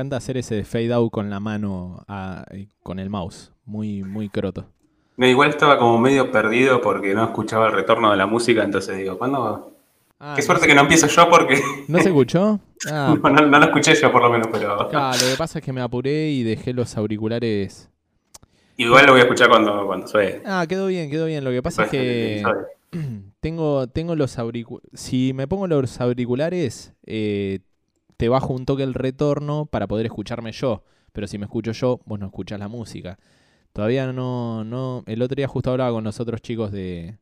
Me encanta hacer ese fade out con la mano, a- eh, con el mouse. Muy, muy croto. No, igual estaba como medio perdido porque no escuchaba el retorno de la música, entonces digo, ¿cuándo? Ah, Qué suerte que no empiezo yo porque ¿No se escuchó? Ah, no, no- no lo escuché yo por lo menos, pero claro, lo que pasa es que me apuré y dejé los auriculares. igual lo voy a escuchar cuando, cuando suene. Ah, quedó bien, quedó bien. Lo que pasa es Después que tengo, tengo los auriculares. Si me pongo los auriculares, eh, te bajo un toque el retorno para poder escucharme yo. Pero si me escucho yo, vos no escuchás la música. Todavía no, no. El otro día justo hablaba con los otros chicos de,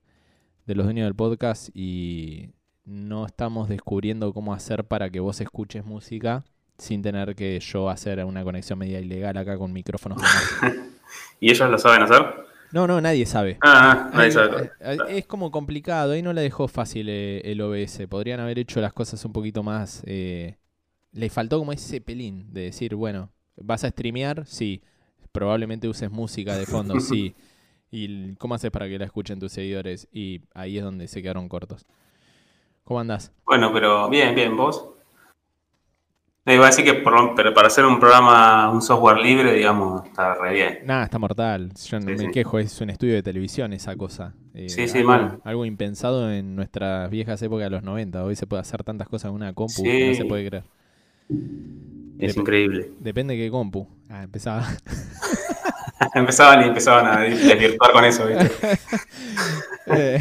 de los dueños del podcast y no estamos descubriendo cómo hacer para que vos escuches música sin tener que yo hacer una conexión media ilegal acá con micrófonos. ¿Y ellos lo saben hacer? No, no, nadie sabe. Ah, ah, nadie Ahí- sabe. eh, Es como complicado, ahí no la dejó fácil eh, el OBS. Podrían haber hecho las cosas un poquito más. eh, le faltó como ese pelín de decir, bueno, ¿vas a streamear? Sí. Probablemente uses música de fondo, sí. ¿Y cómo haces para que la escuchen tus seguidores? Y ahí es donde se quedaron cortos. ¿Cómo andás? Bueno, pero bien, bien, vos. No, iba a decir que por pero para hacer un programa, un software libre, digamos, está re bien. Nada, está mortal. Yo no Sí, me sí. quejo, es un estudio de televisión esa cosa. Eh, Sí, sí, algo, mal. Algo impensado en nuestras viejas épocas de los 90. Hoy se puede hacer tantas cosas en una compu que no Sí. se puede creer. Es Dep- increíble. Depende de qué compu. Ah, empezaba. empezaban y empezaban a desvirtuar con eso, ¿viste? Eh,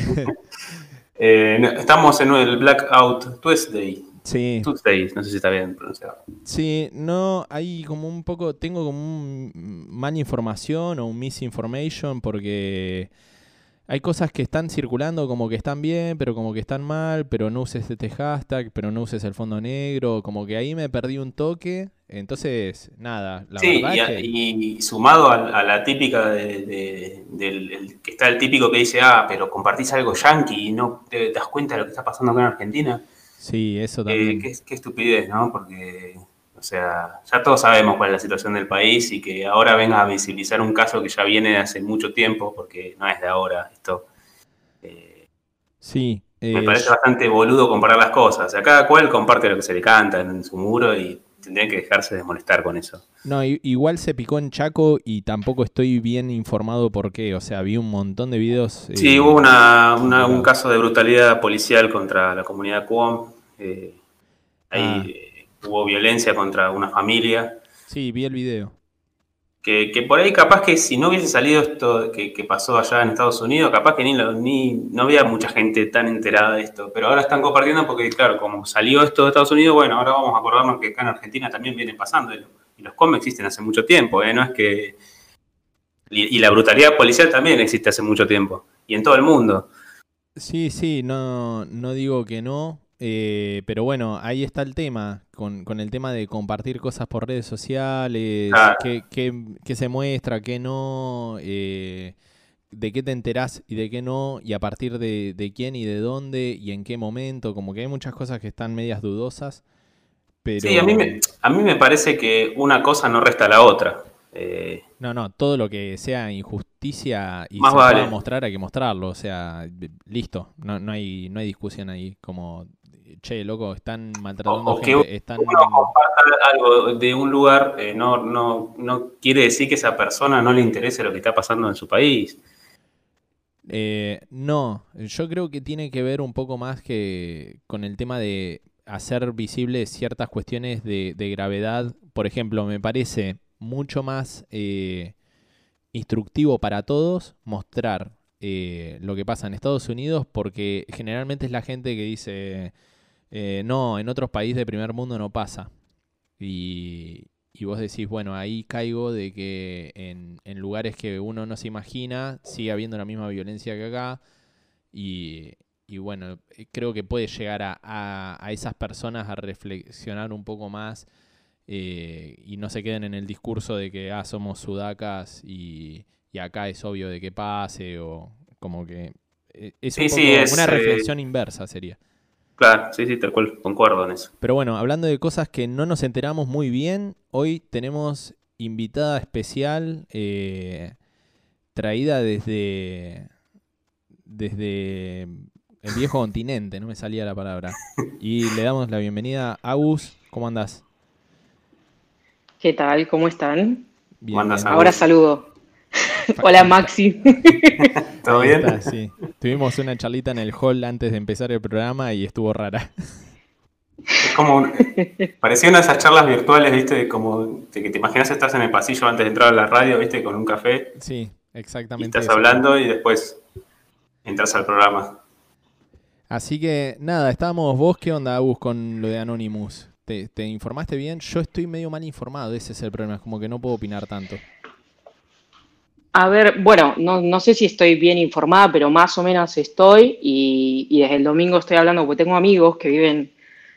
Eh, estamos en el Blackout Tuesday. sí, Tuesday, no sé si está bien pronunciado. sí, no, hay como un poco, tengo como un mal información o un misinformation porque hay cosas que están circulando como que están bien, pero como que están mal, pero no uses este hashtag, pero no uses el fondo negro, como que ahí me perdí un toque. Entonces, nada, la sí, verdad y, es a- que... y sumado a, a la típica de, de- del el- que está el típico que dice, ah, pero compartís algo yankee y no te, das cuenta de lo que está pasando acá en Argentina. Sí, eso Eh, también. qué, qué estupidez, ¿no? Porque, sea, ya todos sabemos cuál es la situación del país y que ahora venga a visibilizar un caso que ya viene de hace mucho tiempo, porque no es de ahora esto. eh, Sí. me eh, parece bastante boludo comparar las cosas. O sea, cada cual comparte lo que se le canta en su muro y tendrían que dejarse de molestar con eso. No, igual se picó en Chaco y tampoco estoy bien informado por qué. O sea, vi un montón de videos. Sí, eh, hubo una, una- un caso de brutalidad policial contra la comunidad Cuom. eh, ahí Ah. Hubo violencia contra una familia. Sí, vi el video. Que, que por ahí capaz que si no hubiese salido esto que, que pasó allá en Estados Unidos, capaz que ni, lo- ni no había mucha gente tan enterada de esto. Pero ahora están compartiendo porque, claro, como salió esto de Estados Unidos, bueno, ahora vamos a acordarnos que acá en Argentina también viene pasando. Y, lo- y los com existen hace mucho tiempo, ¿eh? No es que... Y, y la brutalidad policial también existe hace mucho tiempo. Y en todo el mundo. Sí, sí, no, no digo que no. Eh, pero bueno, ahí está el tema, con, con el tema de compartir cosas por redes sociales, Claro. qué, qué- qué se muestra, qué no, eh, de qué te enterás y de qué no, y a partir de, de quién y de dónde y en qué momento, como que hay muchas cosas que están medias dudosas. Pero... Sí, a mí, me, a mí me parece que una cosa no resta a la otra. Eh, No, no, todo lo que sea injusticia y Más se vale. pueda mostrar hay que mostrarlo, o sea, listo, no, no hay no hay discusión ahí, como che, loco, están maltratando O- o que gente, están uno comparta algo de un lugar eh, no, no, no quiere decir que esa persona no le interese lo que está pasando en su país. eh, no, yo creo que tiene que ver un poco más que con el tema de hacer visibles ciertas cuestiones de, de gravedad. Por ejemplo, me parece mucho más eh, instructivo para todos mostrar eh, lo que pasa en Estados Unidos porque generalmente es la gente que dice, eh, no, en otros países de primer mundo no pasa. Y, y vos decís, bueno, ahí caigo de que en, en lugares que uno no se imagina sigue habiendo la misma violencia que acá. Y, y bueno, eh, creo que puede llegar a, a- a esas personas a reflexionar un poco más eh, y no se queden en el discurso de que ah, somos sudacas y, y acá es obvio de que pase o como que eh, es un Sí, poco sí, es, una eh, reflexión inversa sería. Claro, sí, sí, tal cual, concuerdo en eso. Pero bueno, hablando de cosas que no nos enteramos muy bien, hoy tenemos invitada especial eh, traída desde, desde el viejo continente, no me salía la palabra. Y le damos la bienvenida a Agus. ¿Cómo andás? ¿Qué tal? ¿Cómo están? Bien. Ahora saludo. Hola Maxi. ¿Todo bien? está, sí. Tuvimos una charlita en el hall antes de empezar el programa y estuvo rara. Es como un- parecía una de esas charlas virtuales, ¿viste? Como que te imaginas estás en el pasillo antes de entrar a la radio, ¿viste? Con un café Sí, y exactamente. estás eso. hablando y después entras al programa. Así que nada, estábamos vos, ¿qué onda, Agus, con lo de Anonymous? ¿Te, te informaste bien? Yo estoy medio mal informado, ese es el problema, es como que no puedo opinar tanto. A ver, bueno, no, no sé si estoy bien informada, pero más o menos estoy y, y desde el domingo estoy hablando porque tengo amigos que viven,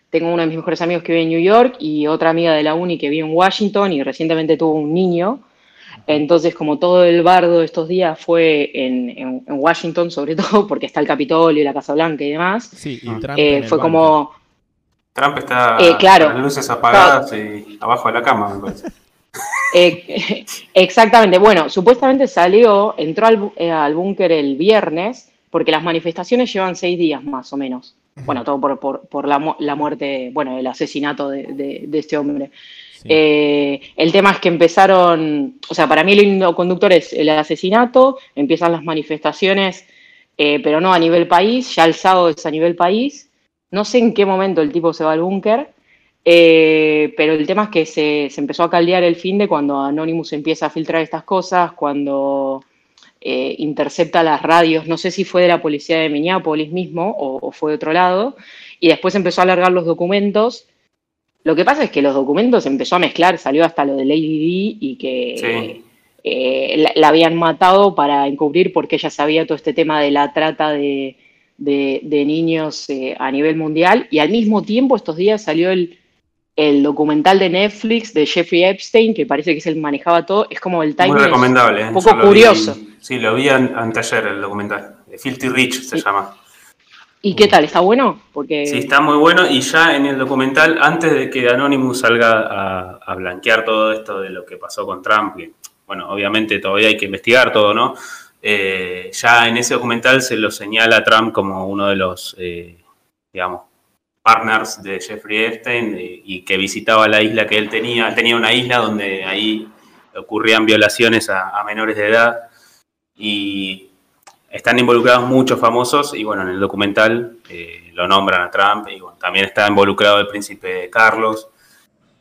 tengo uno de mis mejores amigos que vive en New York y otra amiga de la uni que vive en Washington y recientemente tuvo un niño. Entonces, como todo el bardo de estos días fue en, en- en Washington, sobre todo porque está el Capitolio y la Casa Blanca y demás, Sí, y Mm. Trump eh, fue como, Trump está Eh, claro. con las luces apagadas y abajo de la cama, me parece. Eh, exactamente. Bueno, supuestamente salió, entró al, eh, al búnker el viernes, porque las manifestaciones llevan seis días más o menos. Bueno, todo por, por, por la, mu- la muerte, bueno, el asesinato de, de- de este hombre. Sí. Eh, el tema es que empezaron, o sea, para mí el conductor es el asesinato, empiezan las manifestaciones, pero no a nivel país, ya el sábado es a nivel país. No sé en qué momento el tipo se va al búnker, eh, pero el tema es que se, se empezó a caldear el fin de cuando Anonymous empieza a filtrar estas cosas, cuando eh, intercepta las radios, no sé si fue de la policía de Minneapolis mismo o, o fue de otro lado, y después empezó a alargar los documentos. Lo que pasa es que los documentos empezó a mezclar, salió hasta lo de Lady D y que Sí. eh, la, la habían matado para encubrir porque ella sabía todo este tema de la trata de, de- de niños a nivel mundial. Y al mismo tiempo, estos días salió el, el documental de Netflix de Jeffrey Epstein, que parece que es el manejaba todo. Es como el Muy timing. es recomendable. ¿eh? Un poco vi- curioso. sí, lo vi an- anteayer el documental. Filthy Rich se Sí. llama. ¿Y qué tal? ¿Está bueno? Porque Sí, está muy bueno y ya en el documental, antes de que Anonymous salga a, a blanquear todo esto de lo que pasó con Trump, que, bueno, obviamente todavía hay que investigar todo, ¿no? Eh, ya en ese documental se lo señala a Trump como uno de los, eh, digamos, partners de Jeffrey Epstein eh, y que visitaba la isla que él tenía. Él tenía una isla donde ahí ocurrían violaciones a, a menores de edad y están involucrados muchos famosos y bueno, en el documental eh, lo nombran a Trump y bueno, también está involucrado el príncipe Carlos.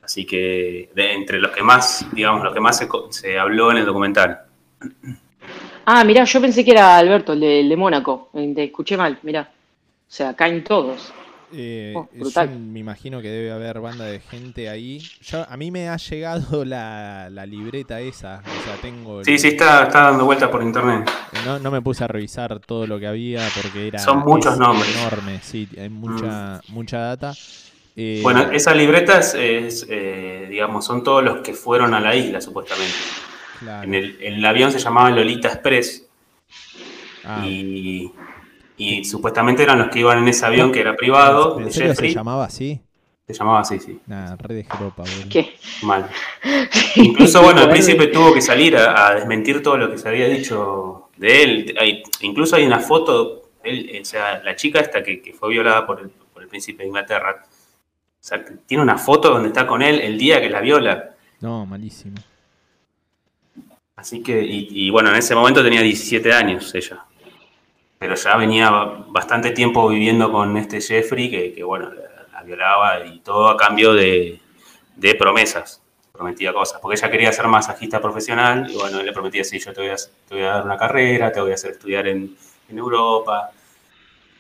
Así que de entre los que más, digamos, lo que más se, se habló en el documental. Ah, mirá, yo pensé que era Alberto, el de, el de Mónaco. Te escuché mal, mirá. O sea, caen todos. Eh, Oh, yo me imagino que debe haber banda de gente ahí. Yo, a mí me ha llegado la, la libreta esa. O sea, tengo. el- Sí, sí, está, está dando vueltas por internet. No, no me puse a revisar todo lo que había porque era. Son muchos es nombres. Enorme, sí, hay mucha, mucha data. Eh, Bueno, esa libreta es, eh, digamos, son todos los que fueron a la isla, supuestamente. claro. En el, el avión se llamaba Lolita Express Ah, y, y supuestamente eran los que iban en ese avión que era privado, ¿En de serio Jeffrey. se llamaba así? Se llamaba así, sí. Nah, re de. ¿Qué? Mal. Incluso, bueno, el príncipe tuvo que salir a, a desmentir todo lo que se había dicho de él. Hay- incluso hay una foto, él, o sea, la chica esta que, que fue violada por el, por el príncipe de Inglaterra. O sea, tiene una foto donde está con él el día que la viola. No, malísimo. Así que, y, y bueno, en ese momento tenía 17 años ella. Pero ya venía bastante tiempo viviendo con este Jeffrey que, que, bueno, la, la violaba y todo a cambio de, de promesas. Prometía cosas. Porque ella quería ser masajista profesional y bueno, él le prometía, sí, yo te voy a, te voy a dar una carrera, te voy a hacer estudiar en, en Europa.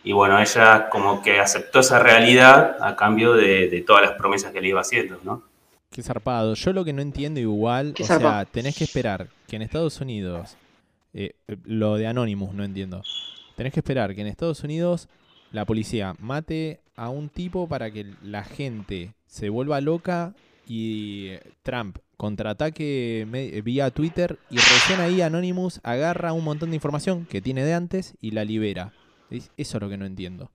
Y bueno, ella como que aceptó esa realidad a cambio de, de todas las promesas que le iba haciendo, ¿no? Qué zarpado. Yo lo que no entiendo igual, Qué o sea, tenés que esperar que en Estados Unidos, eh, lo de Anonymous no entiendo, tenés que esperar que en Estados Unidos la policía mate a un tipo para que la gente se vuelva loca y eh, Trump contraataque eh, vía Twitter y recién ahí Anonymous agarra un montón de información que tiene de antes y la libera. Es- Eso es lo que no entiendo.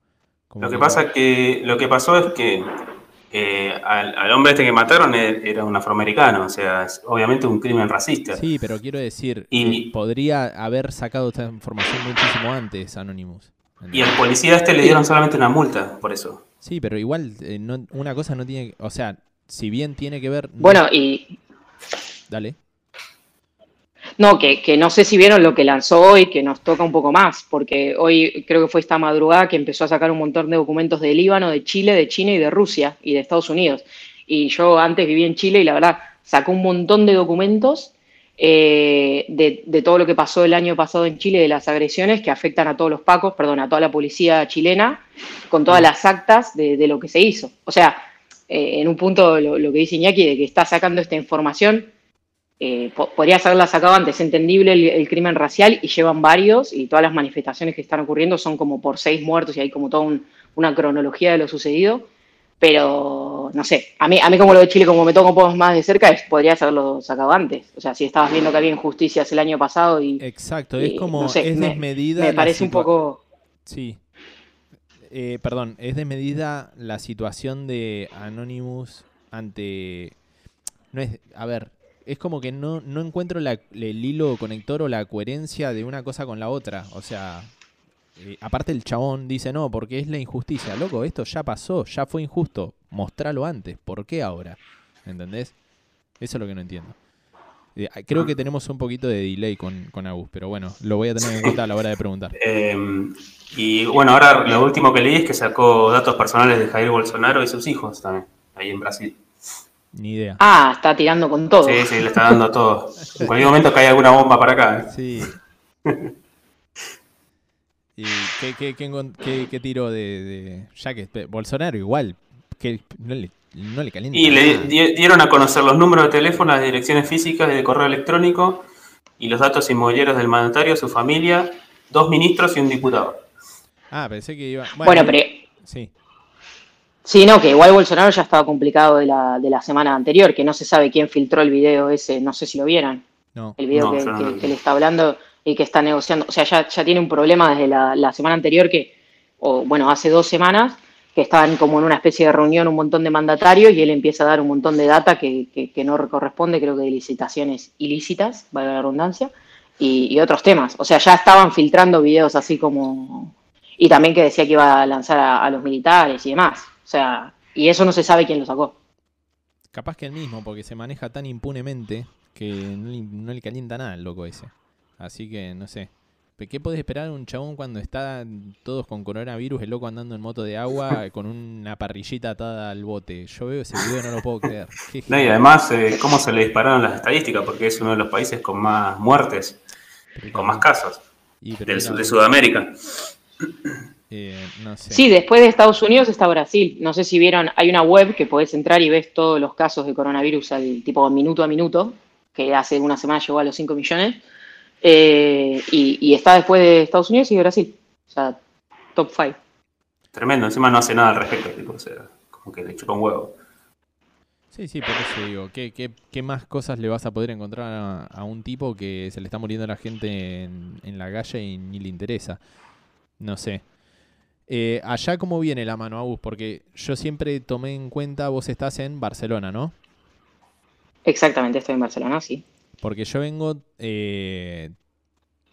Como Lo que pasa que lo que pasó es que eh, al, al hombre este que mataron e- era un afroamericano, o sea, es obviamente un crimen racista. Sí, pero quiero decir, Y- eh, podría haber sacado esta información muchísimo antes Anonymous. Y al policía este le dieron solamente una multa por eso. Sí, pero igual eh, no- una cosa no tiene, o sea, si bien tiene que ver, no- Bueno, y Dale. No, que, que, no sé si vieron lo que lanzó hoy, que nos toca un poco más, porque hoy creo que fue esta madrugada que empezó a sacar un montón de documentos de Líbano, de Chile, de China y de Rusia y de Estados Unidos. Y yo antes viví en Chile y la verdad sacó un montón de documentos eh, de, de, todo lo que pasó el año pasado en Chile, de las agresiones que afectan a todos los pacos, perdón, a toda la policía chilena, con todas las actas de, de lo que se hizo. O sea, eh, en un punto lo, lo, que dice Iñaki, de que está sacando esta información, eh, po podría haberla sacado antes, entendible el, el, crimen racial, y llevan varios, y todas las manifestaciones que están ocurriendo son como por seis muertos, y hay como toda un, una cronología de lo sucedido. Pero, no sé, a mí, a mí como lo de Chile, como me toca un poco más de cerca, es, podrías haberlo sacado antes. O sea, si estabas viendo que había injusticias el año pasado y... Exacto, es y, como, no sé, es me, desmedida. Me parece un poco... Sí. Eh, perdón, es desmedida la situación de Anonymous ante... No es, a ver, es como que no, no encuentro el hilo conector o la coherencia de una cosa con la otra. O sea, eh, aparte el chabón dice, no, porque es la injusticia. Loco, esto ya pasó, ya fue injusto. Mostralo antes, ¿por qué ahora? ¿Entendés? Eso es lo que no entiendo. Eh, creo que tenemos un poquito de delay con, con Agus, pero bueno, lo voy a tener en cuenta a la hora de preguntar. Eh, y bueno, ahora lo último que leí es que sacó datos personales de Jair Bolsonaro y sus hijos también, ahí en Brasil. Ni idea. Ah, está tirando con todo. Sí, sí, le está dando todo. En cualquier momento cae alguna bomba para acá. ¿eh? Sí. ¿Y qué, qué, qué, qué, qué tiró de, de, Ya que Bolsonaro igual, que no le, no le calienta. Y le dieron a conocer los números de teléfono, las direcciones físicas y de correo electrónico y los datos inmobiliarios del mandatario, su familia, dos ministros y un diputado. Ah, pensé que iba... Bueno, bueno pero... Sí. Sí, no, que igual Bolsonaro ya estaba complicado de la, de la semana anterior, que no se sabe quién filtró el video ese, no sé si lo vieron. No. El video No, que, no le está hablando y que está negociando. O sea, ya, ya tiene un problema desde la, la semana anterior que, o bueno, hace dos semanas, que estaban como en una especie de reunión un montón de mandatarios y él empieza a dar un montón de data que, que, que no corresponde, creo que de licitaciones ilícitas, valga la redundancia, y, y otros temas. O sea, ya estaban filtrando videos así como... Y también que decía que iba a lanzar a, a los militares y demás. O sea, y eso no se sabe quién lo sacó. Capaz que el mismo, porque se maneja tan impunemente que no le, no le calienta nada el loco ese. Así que, no sé. ¿Pe- ¿Qué puedes esperar de un chabón cuando están todos con coronavirus, el loco andando en moto de agua con una parrillita atada al bote? Yo veo ese video y no lo puedo creer. No, y además, eh, cómo se le dispararon las estadísticas, porque es uno de los países con más muertes, Pero con más casos y del, era- de Sudamérica. eh, no sé. Sí, después de Estados Unidos está Brasil. No sé si vieron, hay una web que podés entrar y ves todos los casos de coronavirus al tipo minuto a minuto, que hace una semana llegó a los 5 millones. Eh, y, y está después de Estados Unidos y de Brasil. O sea, top 5. Tremendo, encima no hace nada al respecto, tipo, o sea, como que le chupa un huevo. Sí, sí, por eso digo, ¿qué, qué, qué más cosas le vas a poder encontrar a, a un tipo que se le está muriendo a la gente en, en la calle y ni le interesa? No sé. Eh, allá cómo viene la mano, Agus, porque yo siempre tomé en cuenta, vos estás en Barcelona, ¿no? Exactamente, estoy en Barcelona, sí. Porque yo vengo eh,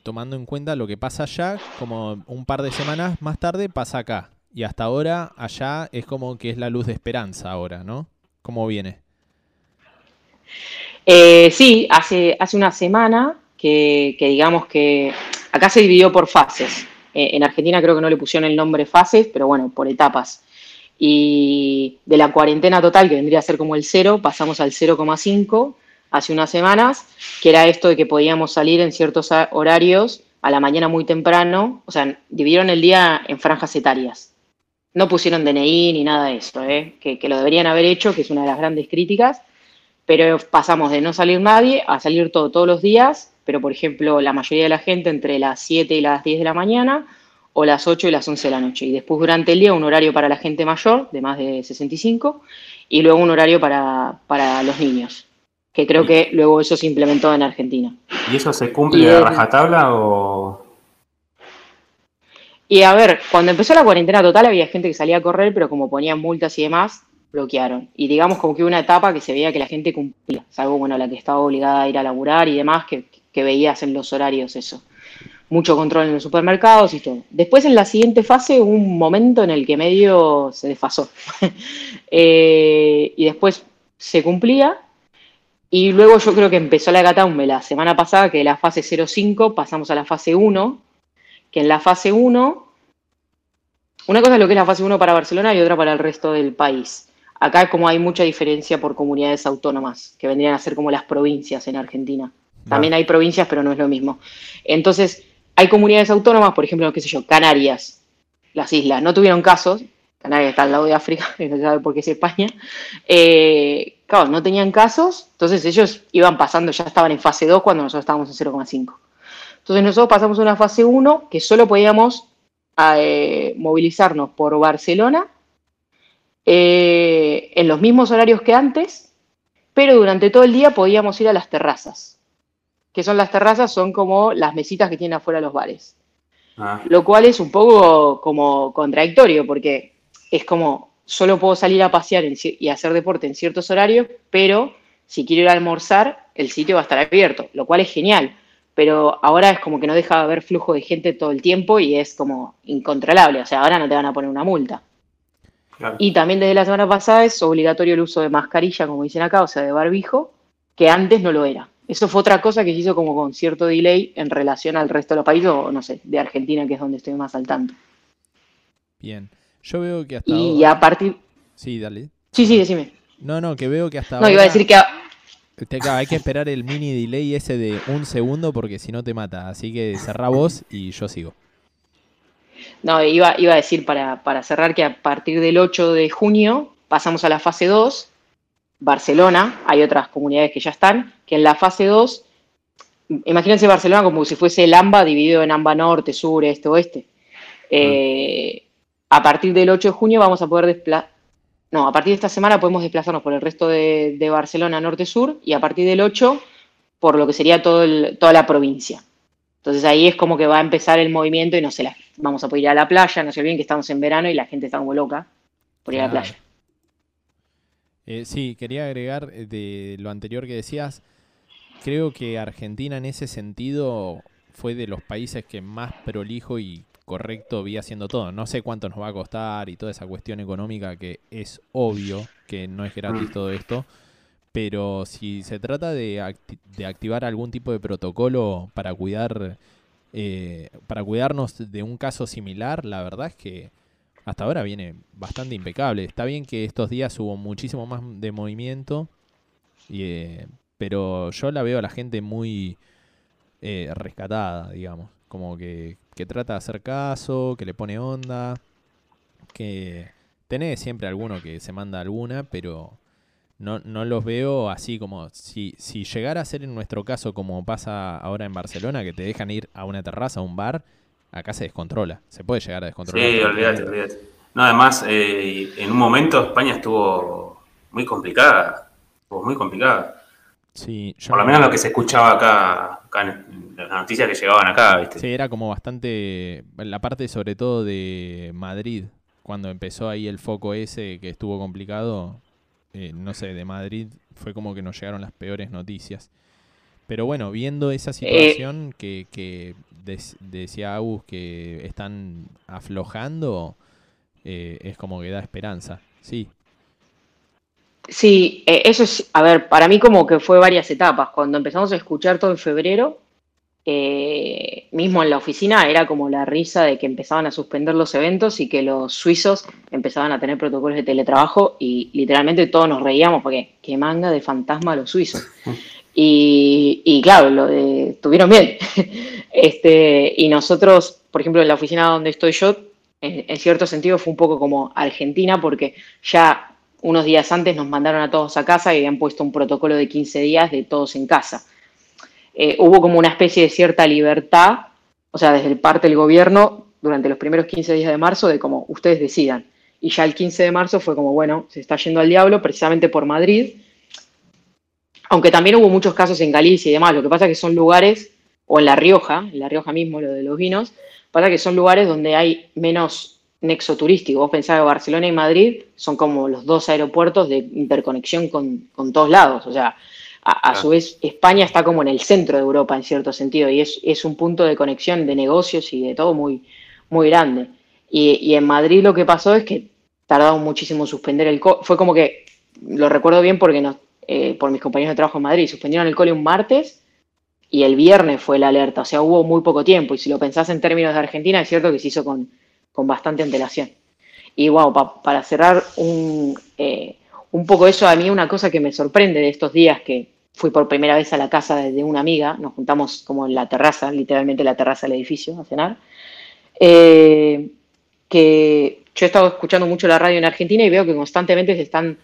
tomando en cuenta lo que pasa allá, como un par de semanas más tarde pasa acá. Y hasta ahora allá es como que es la luz de esperanza ahora, ¿no? ¿Cómo viene? Eh, sí, hace, hace una semana que, que digamos que acá se dividió por fases. Eh, en Argentina creo que no le pusieron el nombre fases, pero bueno, por etapas. Y de la cuarentena total, que vendría a ser como el cero, pasamos al 0,5 hace unas semanas, que era esto de que podíamos salir en ciertos horarios a la mañana muy temprano, o sea, dividieron el día en franjas etarias. No pusieron DNI ni nada de eso, ¿eh? que, que lo deberían haber hecho, que es una de las grandes críticas, pero pasamos de no salir nadie a salir todo todos los días, pero por ejemplo la mayoría de la gente entre las 7 y las 10 de la mañana o las 8 y las 11 de la noche. Y después durante el día un horario para la gente mayor, de más de 65, y luego un horario para, para los niños, que creo que luego eso se implementó en Argentina. ¿Y eso se cumple a rajatabla o...? Y a ver, cuando empezó la cuarentena total había gente que salía a correr, pero como ponían multas y demás, bloquearon. Y digamos como que una etapa que se veía que la gente cumplía, salvo bueno, la que estaba obligada a ir a laburar y demás, que, que veías en los horarios eso. Mucho control en los supermercados y todo. Después en la siguiente fase hubo un momento en el que medio se desfasó. Eh, y después se cumplía. Y luego yo creo que empezó la hecatombe la semana pasada, que la fase 0-5 pasamos a la fase 1, que en la fase 1, una cosa es lo que es la fase 1 para Barcelona y otra para el resto del país. Acá como hay mucha diferencia por comunidades autónomas, que vendrían a ser como las provincias en Argentina. También hay provincias, pero no es lo mismo. Entonces, hay comunidades autónomas, por ejemplo, qué sé yo, Canarias, las islas, no tuvieron casos, Canarias está al lado de África, no sabe por qué es España, eh, claro, no tenían casos, entonces ellos iban pasando, ya estaban en fase 2 cuando nosotros estábamos en 0,5. Entonces nosotros pasamos a una fase 1 que solo podíamos eh, movilizarnos por Barcelona eh, en los mismos horarios que antes, pero durante todo el día podíamos ir a las terrazas. Que son las terrazas, son como las mesitas que tienen afuera los bares. Ah. Lo cual es un poco como contradictorio, porque es como solo puedo salir a pasear y hacer deporte en ciertos horarios, pero si quiero ir a almorzar, el sitio va a estar abierto, lo cual es genial. Pero ahora es como que no deja de haber flujo de gente todo el tiempo y es como incontrolable. O sea, ahora no te van a poner una multa. Y también desde la semana pasada es obligatorio el uso de mascarilla, como dicen acá, o sea, de barbijo, que antes no lo era. Eso fue otra cosa que se hizo como con cierto delay en relación al resto de los países, o no sé, de Argentina, que es donde estoy más al tanto. Bien. Yo veo que hasta Y a partir... Sí, dale. Sí, sí, decime. No, no, que veo que hasta No, iba a decir que... hay que esperar el mini delay ese de un segundo porque si no te mata. Así que cerrá vos y yo sigo. No, iba, iba a decir para, para cerrar que a partir del 8 de junio pasamos a la fase 2. Barcelona, hay otras comunidades que ya están, que en la fase 2, imagínense Barcelona como si fuese el AMBA dividido en AMBA norte, sur, este, oeste. Eh, a partir del 8 de junio vamos a poder desplazar, no, a partir de esta semana podemos desplazarnos por el resto de, Barcelona norte-sur y a partir del 8 por lo que sería todo toda la provincia. Entonces ahí es como que va a empezar el movimiento y no sé, vamos a poder ir a la playa, no sé bien que estamos en verano y la gente está como loca por ir a la playa. Eh, sí, quería agregar eh, de lo anterior que decías, creo que Argentina en ese sentido fue de los países que más prolijo y correcto vi haciendo todo. No sé cuánto nos va a costar y toda esa cuestión económica que es obvio que no es gratis todo esto. Pero si se trata de, de activar algún tipo de protocolo para cuidar eh, para cuidarnos de un caso similar, la verdad es que hasta ahora viene bastante impecable. Está bien que estos días hubo muchísimo más de movimiento, eh, pero yo la veo a la gente muy eh, rescatada, digamos. Como que, que trata de hacer caso, que le pone onda, que tenés siempre alguno que se manda alguna, pero no, no los veo así como si, si llegara a ser en nuestro caso como pasa ahora en Barcelona, que te dejan ir a una terraza, a un bar, acá se descontrola. Se puede llegar a descontrolar. Sí, olvídate, olvídate. No, además, eh, en un momento España estuvo muy complicada. Estuvo muy complicada. Sí, Por lo menos lo que se escuchaba acá, acá en las noticias que llegaban acá, ¿viste? Sí, era como bastante. La parte sobre todo de Madrid, cuando empezó ahí el foco ese que estuvo complicado. Eh, no sé, de Madrid fue como que nos llegaron las peores noticias. Pero bueno, viendo esa situación que, que decía Agus que están aflojando, eh, es como que da esperanza, sí. Sí, eh, eso es, a ver, para mí como que fue varias etapas. Cuando empezamos a escuchar todo en febrero, eh, mismo en la oficina era como la risa de que empezaban a suspender los eventos y que los suizos empezaban a tener protocolos de teletrabajo y literalmente todos nos reíamos porque qué manga de fantasma los suizos. Y, claro, lo de, estuvieron bien. este, y nosotros, por ejemplo, en la oficina donde estoy yo, en, cierto sentido fue un poco como Argentina porque ya unos días antes nos mandaron a todos a casa y habían puesto un protocolo de 15 días de todos en casa. Eh, hubo como una especie de cierta libertad, o sea, desde parte del gobierno, durante los primeros 15 días de marzo, de como ustedes decidan. Y ya el 15 de marzo fue como, bueno, se está yendo al diablo precisamente por Madrid. Aunque también hubo muchos casos en Galicia y demás. Lo que pasa es que son lugares, o en La Rioja, en La Rioja mismo, lo de los vinos, pasa que son lugares donde hay menos nexo turístico. Vos pensás que Barcelona y Madrid son como los dos aeropuertos de interconexión con, con todos lados. O sea, a, su vez, España está como en el centro de Europa en cierto sentido y es, un punto de conexión de negocios y de todo muy, muy grande. Y, en Madrid lo que pasó es que tardaron muchísimo en suspender el... fue como que, lo recuerdo bien porque nos, eh, por mis compañeros de trabajo en Madrid. Suspendieron el cole un martes y el viernes fue la alerta. O sea, hubo muy poco tiempo. Y si lo pensás en términos de Argentina, es cierto que se hizo con, con bastante antelación. Y wow, para cerrar un, eh, un poco eso, a mí una cosa que me sorprende de estos días que fui por primera vez a la casa de, una amiga, nos juntamos como en la terraza, literalmente la terraza del edificio a cenar, eh, que yo he estado escuchando mucho la radio en Argentina y veo que constantemente se están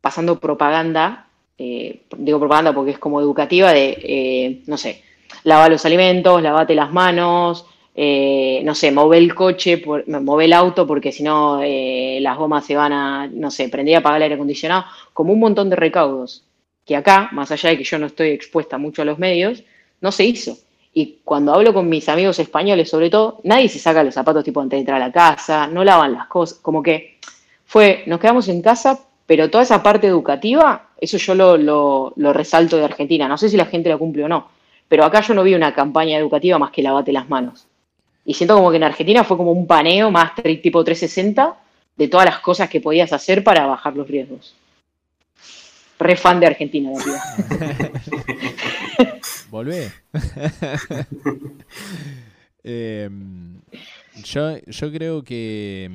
pasando propaganda, eh, digo propaganda porque es como educativa de, no sé, lava los alimentos, lavate las manos, eh, no sé, move el coche, por, move el auto porque si no eh, las gomas se van a, no sé, prender a apagar el aire acondicionado, como un montón de recaudos que acá, más allá de que yo no estoy expuesta mucho a los medios, no se hizo. Y cuando hablo con mis amigos españoles, sobre todo, nadie se saca los zapatos tipo antes de entrar a la casa, no lavan las cosas, como que fue, nos quedamos en casa, pero toda esa parte educativa, eso yo lo, resalto de Argentina. No sé si la gente la cumple o no, pero acá yo no vi una campaña educativa más que lavate las manos. Y siento como que en Argentina fue como un paneo más tipo 360 de todas las cosas que podías hacer para bajar los riesgos. Re fan de Argentina, Volvé. Em, yo, yo creo que.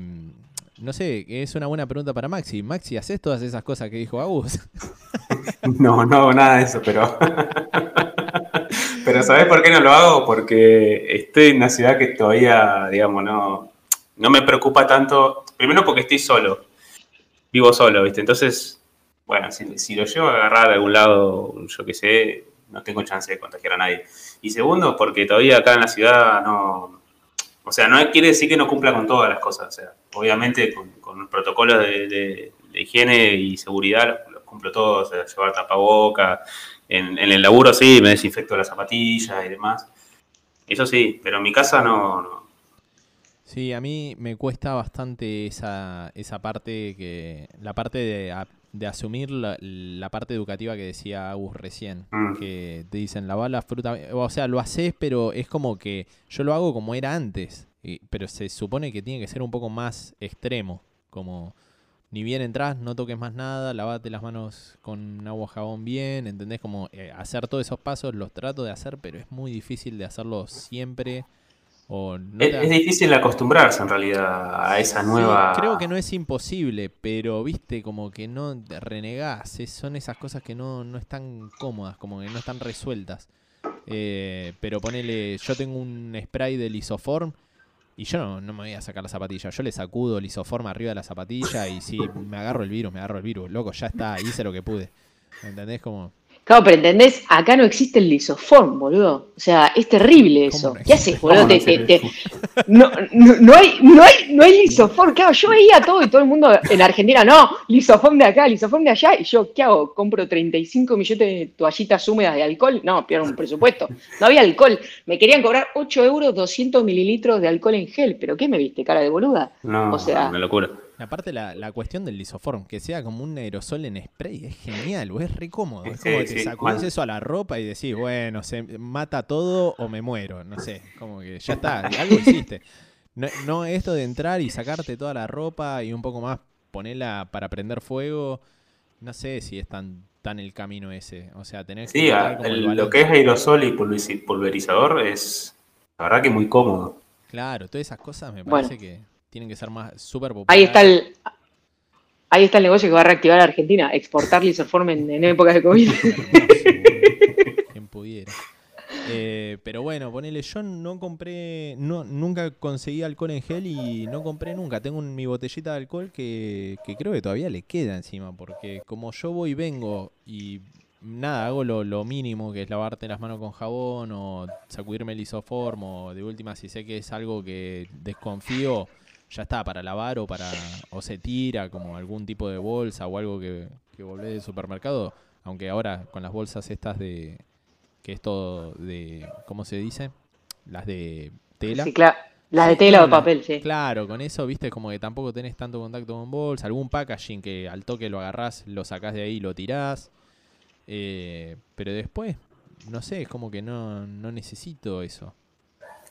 No sé, es una buena pregunta para Maxi. Maxi, ¿haces todas esas cosas que dijo Agus? no, no hago nada de eso, pero. Pero ¿sabes por qué no lo hago? Porque estoy en una ciudad que todavía, digamos, no, no me preocupa tanto. Primero porque estoy solo. Vivo solo, ¿viste? Entonces, bueno, si, lo llevo a agarrar de algún lado, yo qué sé, no tengo chance de contagiar a nadie. Y segundo, porque todavía acá en la ciudad no... O sea, no quiere decir que no cumpla con todas las cosas. O sea, obviamente con, los protocolos de, higiene y seguridad los, cumplo todos. O sea, llevar tapaboca, en, el laburo sí, me desinfecto las zapatillas y demás. Eso sí, pero en mi casa no, Sí, a mí me cuesta bastante esa, esa parte que. La parte de, de asumir la, parte educativa que decía Agus recién. Mm. Que te dicen lavar la fruta. O sea, lo haces, pero es como que yo lo hago como era antes. pero se supone que tiene que ser un poco más extremo. Como ni bien entras, no toques más nada, lavate las manos con agua jabón bien, ¿entendés? Como eh, hacer todos esos pasos, los trato de hacer, pero es muy difícil de hacerlo siempre. O es, difícil acostumbrarse en realidad a esa nueva... creo que no es imposible, pero viste, como que no renegás, son esas cosas que no, no están cómodas, como que no están resueltas. Eh, pero ponele, yo tengo un spray de lisoform y yo no, me voy a sacar la zapatilla. Yo le sacudo el isoforma arriba de la zapatilla y si me agarro el virus, me agarro el virus. Loco, ya está, hice lo que pude. ¿Entendés? Como. Claro, pero ¿entendés? Acá no existe el lisoform, boludo. O sea, es terrible eso. ¿Qué haces, boludo? No, no, hay, no, hay, no hay lisoform. Claro, yo veía todo y todo el mundo en Argentina, no, lisoform de acá, lisoform de allá. Y yo, ¿qué hago? ¿Compro 35 millones de toallitas húmedas de alcohol? No, pierdo un presupuesto. No había alcohol. Me querían cobrar 8 euros 200 mililitros de alcohol en gel. ¿Pero qué me viste, cara de boluda? No, o sea, una locura. Aparte la, la cuestión del lisoform, que sea como un aerosol en spray, es genial, o es re cómodo. Es como que te sacudes eso a la ropa y decís, bueno, se mata todo o me muero, no sé, como que ya está, algo hiciste. No, esto de entrar y sacarte toda la ropa y un poco más ponerla para prender fuego, no sé si es tan, tan el camino ese. O sea, tener Sí, lo que es aerosol y pulverizador es, la verdad que muy cómodo. Claro, todas esas cosas me parece que tienen que ser más súper populares. Ahí está el, ahí está el negocio que va a reactivar a Argentina, exportar lisoform en, en épocas de COVID. Quien pudiera. Eh, pero bueno, ponele, yo no compré, no, nunca conseguí alcohol en gel y no compré nunca. Tengo mi botellita de alcohol que, que creo que todavía le queda encima, porque como yo voy y vengo y nada, hago lo, lo, mínimo, que es lavarte las manos con jabón o sacudirme el isoform o de última si sé que es algo que desconfío, ya está, para lavar o para o se tira como algún tipo de bolsa o algo que, que volvés del supermercado, aunque ahora con las bolsas estas de que es todo de ¿cómo se dice? Las de tela. Sí, claro. Las de tela o de papel, sí. Claro, con eso, viste, como que tampoco tenés tanto contacto con bolsa, algún packaging que al toque lo agarrás, lo sacás de ahí y lo tirás. Eh, pero después, no sé, es como que no, no necesito eso.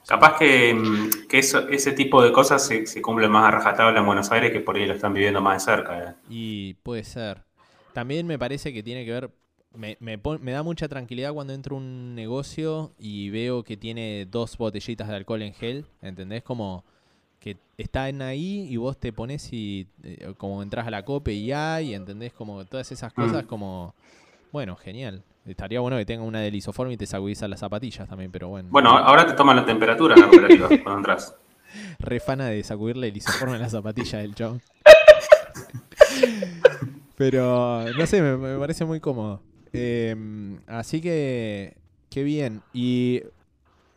Capaz que, mm, ese tipo de cosas se, se cumplen más a rajatabla en Buenos Aires que por ahí lo están viviendo más de cerca. Eh. Y puede ser. También me parece que tiene que ver, me, me, pon- me da mucha tranquilidad cuando entro a un negocio y veo que tiene dos botellitas de alcohol en gel, ¿entendés? Como que están ahí y vos te pones y eh, como entras a la cope y hay, ¿entendés? Como todas esas cosas Mm. como, bueno, genial. Estaría bueno que tenga una de lisoform y te sacudizan las zapatillas también, pero bueno. Bueno, ahora te toman la temperatura en la cooperativa cuando entras. Refana de sacudirle el lisoform en las zapatillas del chabón. Pero, no sé, me, me parece muy cómodo. Eh, así que, qué bien. Y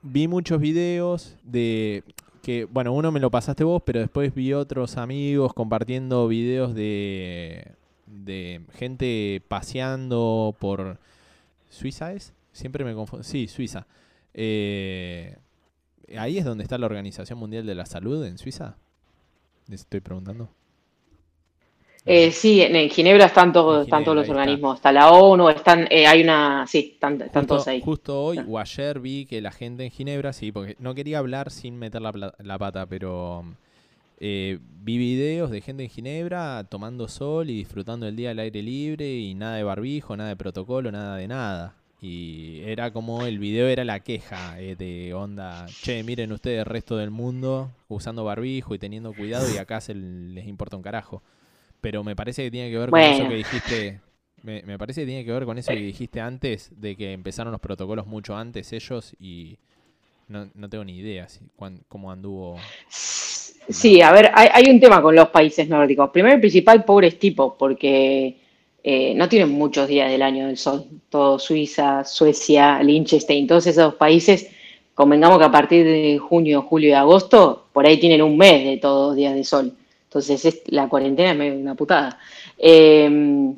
vi muchos videos de que, bueno, uno me lo pasaste vos, pero después vi otros amigos compartiendo videos de, de gente paseando por... ¿Suiza es? Siempre me confundo. Sí, Suiza. Eh, ¿Ahí es donde está la Organización Mundial de la Salud en Suiza? Les estoy preguntando. Eh, sí, en, Ginebra están todos, están todos los está. organismos. Está la ONU, están, eh, hay una, sí, están, están Justo, todos ahí. justo hoy o ayer vi que la gente en Ginebra, sí, porque no quería hablar sin meter la, pata, pero eh, vi videos de gente en Ginebra tomando sol y disfrutando el día al aire libre y nada de barbijo, nada de protocolo, nada de nada. Y era como el video era la queja eh, de onda, che, miren ustedes el resto del mundo usando barbijo y teniendo cuidado y acá se les importa un carajo. Pero me parece que tiene que ver con eso que dijiste. Me, me parece que tiene que ver con eso que dijiste antes, de que empezaron los protocolos mucho antes ellos y no, no tengo ni idea si, cuán- cómo anduvo. Sí, a ver, hay, hay un tema con los países nórdicos. Primero y principal, pobres tipos, porque eh, no tienen muchos días del año del sol. Todo Suiza, Suecia, Liechtenstein, todos esos países, convengamos que a partir de junio, julio y agosto, por ahí tienen un mes de todos días de sol. Entonces es, la cuarentena es medio una putada. Eh,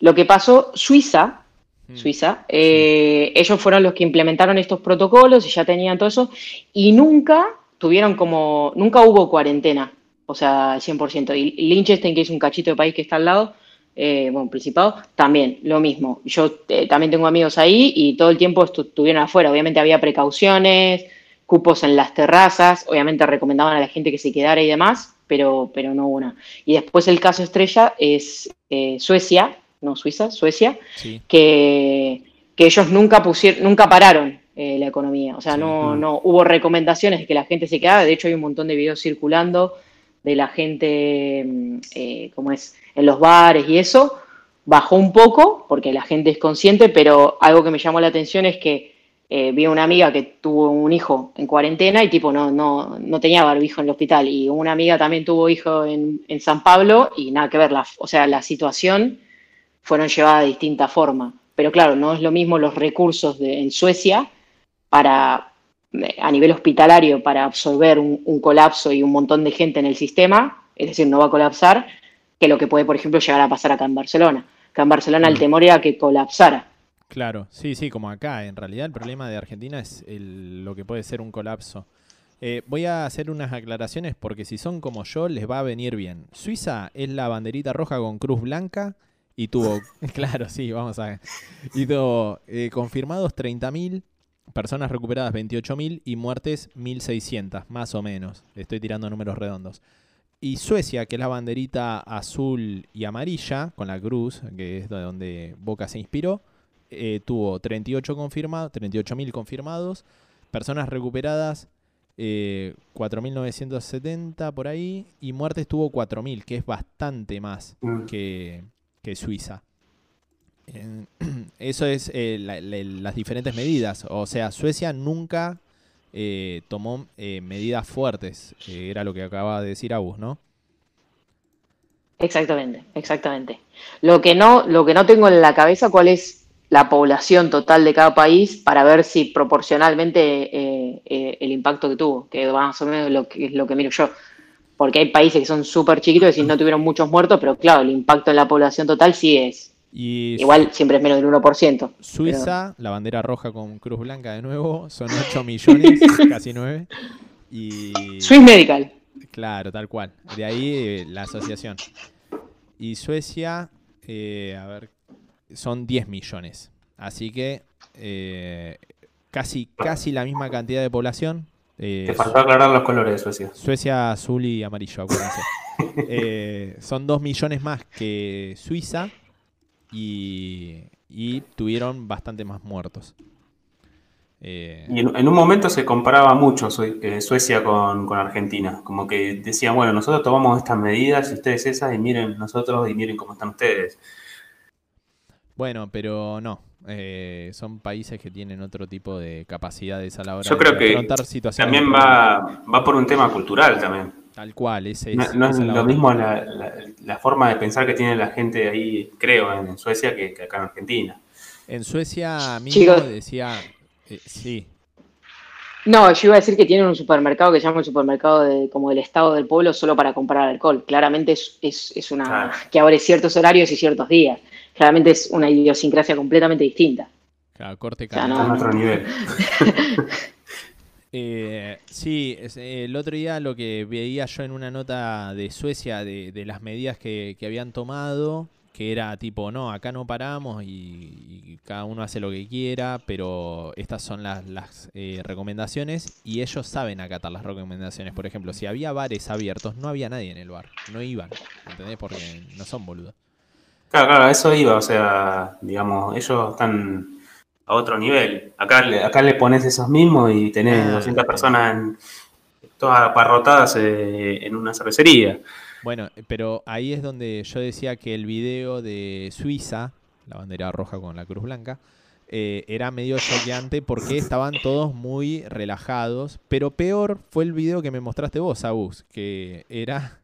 lo que pasó, Suiza, Mm. Suiza, eh, ellos fueron los que implementaron estos protocolos y ya tenían todo eso, y nunca tuvieron como, nunca hubo cuarentena, o sea, al 100%. Y Liechtenstein, que es un cachito de país que está al lado, eh, bueno, Principado, también lo mismo. Yo eh, también tengo amigos ahí y todo el tiempo estu- estuvieron afuera. Obviamente había precauciones, cupos en las terrazas, obviamente recomendaban a la gente que se quedara y demás, pero, pero no una. Y después el caso estrella es eh, Suecia, no Suiza, Suecia, Sí, que, que ellos nunca pusieron, nunca pararon eh, la economía. O sea, no, Mm. no hubo recomendaciones de que la gente se quedara. De hecho, hay un montón de videos circulando de la gente, mm, eh, como es, en los bares y eso. Bajó un poco porque la gente es consciente, pero algo que me llamó la atención es que eh, vi a una amiga que tuvo un hijo en cuarentena y tipo no, no, no tenía barbijo en el hospital. Y una amiga también tuvo hijo en, en San Pablo y nada que ver. La, o sea, la situación fueron llevadas de distinta forma. Pero claro, no es lo mismo los recursos de, en Suecia para, a nivel hospitalario para absorber un, un colapso y un montón de gente en el sistema, es decir, no va a colapsar, que lo que puede, por ejemplo, llegar a pasar acá en Barcelona. Acá en Barcelona el Mm. temor era que colapsara. claro, sí, sí, como acá. En realidad el problema de Argentina es el- lo que puede ser un colapso. Eh, voy a hacer unas aclaraciones porque si son como yo les va a venir bien. Suiza es la banderita roja con cruz blanca y tuvo, claro, sí, vamos a ver. Y tuvo eh, confirmados 30.000, personas recuperadas 28.000 y muertes 1.600, más o menos. Estoy tirando números redondos. Y Suecia, que es la banderita azul y amarilla, con la cruz, que es de donde Boca se inspiró, eh, tuvo 38 confirmados, 38.000 confirmados, personas recuperadas eh, 4.970 por ahí, y muertes tuvo 4.000, que es bastante más Mm. que, que Suiza. Eso es eh, la- la- las diferentes medidas. O sea, Suecia nunca eh, tomó eh, medidas fuertes. era lo que acaba de decir Agus, ¿no? Exactamente, exactamente. Lo que no, lo que no tengo en la cabeza cuál es la población total de cada país para ver si proporcionalmente el impacto que tuvo, que más o menos lo que es lo que miro yo. Porque hay países que son súper chiquitos y no tuvieron muchos muertos, pero claro, el impacto en la población total sí es. Y Igual siempre es menos del 1%. Suiza, la bandera roja con cruz blanca de nuevo, son 8 millones, casi 9. Y Swiss Medical. claro, tal cual. De ahí eh, la asociación. Y Suecia, eh, a ver, son 10 millones. Así que eh, casi, casi la misma cantidad de población. Eh, Te faltó aclarar los colores de Suecia. Suecia azul y amarillo, acuérdense. Eh, son 2 millones más que Suiza y, y tuvieron bastante más muertos. Eh, Y en, en un momento se comparaba mucho Sue- eh, Suecia con, con Argentina. Como que decían, bueno, nosotros tomamos estas medidas y ustedes esas, y miren nosotros y miren cómo están ustedes. bueno, pero no. eh, son países que tienen otro tipo de capacidades a la hora Yo de creo que afrontar situaciones. También va, va por un tema cultural también. Tal cual, ese No, es, no es esa es lo mismo la, la- la forma de pensar que tiene la gente ahí, creo, en, en Suecia que, que acá en Argentina. En Suecia mismo Chicos. decía, eh, sí, No, yo iba a decir que tienen un supermercado que se llama el supermercado de, como del estado del pueblo solo para comprar alcohol. Claramente es, es, es una Claro. que abre ciertos horarios y ciertos días. Claramente es una idiosincrasia completamente distinta. claro, corte sea. Está en no. otro nivel. Eh, sí, eh, el otro día lo que veía yo en una nota de Suecia de, las medidas que, habían tomado, que era tipo, no, acá no paramos y, cada uno hace lo que quiera, pero estas son las, las eh, recomendaciones y ellos saben acatar las recomendaciones. Por ejemplo, si había bares abiertos, no había nadie en el bar, no iban, ¿entendés? Porque no son boludos. Claro, claro, eso iba, o sea, digamos, ellos están a otro nivel. Acá le, acá le pones esos mismos y tenés Ah. 200 personas en- todas abarrotadas eh, en una cervecería. Bueno, pero ahí es donde yo decía que el video de Suiza, la bandera roja con la cruz blanca, eh, era medio choqueante porque estaban todos muy relajados. Pero peor fue el video que me mostraste vos, Agus, que era